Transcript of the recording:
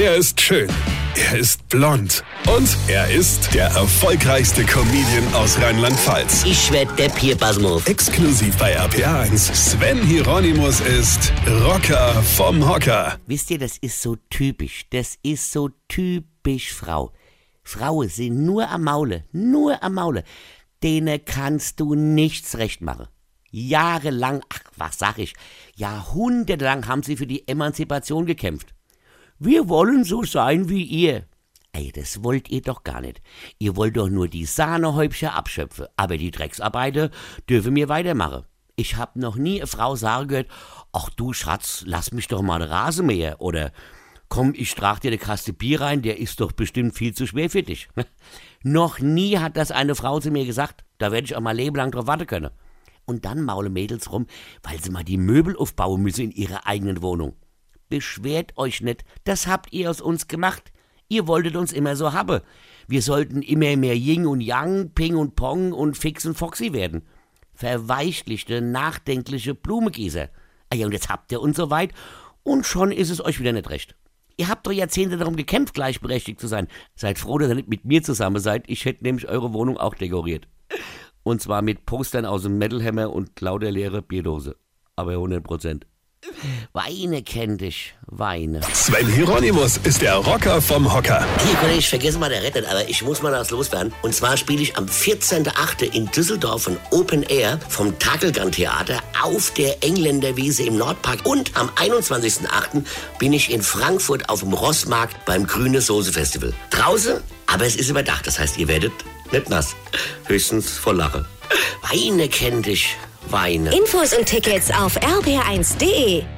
Er ist schön. Er ist blond. Und er ist der erfolgreichste Comedian aus Rheinland-Pfalz. Ich werd der Pierpasmus. Exklusiv bei RPA1. Sven Hieronymus ist Rocker vom Hocker. Wisst ihr, das ist so typisch. Das ist so typisch Frau. Frauen sind nur am Maule, nur am Maule. Denen kannst du nichts recht machen. Jahrelang, ach, was sag ich, jahrhundertelang haben sie für die Emanzipation gekämpft. Wir wollen so sein wie ihr. Ey, das wollt ihr doch gar nicht. Ihr wollt doch nur die Sahnehäubchen abschöpfen, aber die Drecksarbeiter dürfen mir weitermachen. Ich hab noch nie eine Frau sagen gehört, ach du Schatz, lass mich doch mal Rasenmäher oder komm, ich trag dir eine Kaste Bier rein, der ist doch bestimmt viel zu schwer für dich. noch nie hat das eine Frau zu mir gesagt. Da werde ich auch mal lebenlang drauf warten können. Und dann maule Mädels rum, weil sie mal die Möbel aufbauen müssen in ihrer eigenen Wohnung. Beschwert euch nicht, das habt ihr aus uns gemacht. Ihr wolltet uns immer so haben. Wir sollten immer mehr Ying und Yang, Ping und Pong und Fix und Foxy werden. Verweichlichte, nachdenkliche Blumegießer. Ah ja, und jetzt habt ihr uns so weit und schon ist es euch wieder nicht recht. Ihr habt doch Jahrzehnte darum gekämpft, gleichberechtigt zu sein. Seid froh, dass ihr nicht mit mir zusammen seid. Ich hätte nämlich eure Wohnung auch dekoriert. Und zwar mit Postern aus dem Metal Hammer und lauter leere Bierdose. Aber 100 Prozent. Weine kenn dich, Weine. Sven Hieronymus ist der Rocker vom Hocker. Hier, Kollege, ich vergesse mal der Rettet, aber ich muss mal was loswerden. Und zwar spiele ich am 14.8. in Düsseldorf ein Open Air vom Takelgan Theater auf der Engländerwiese im Nordpark. Und am 21.8. bin ich in Frankfurt auf dem Rossmarkt beim Grüne Soße Festival. Draußen, aber es ist überdacht. Das heißt, ihr werdet nicht nass. Höchstens voll Lache. Weine kenn dich, Weine. Infos und Tickets auf rb1.de.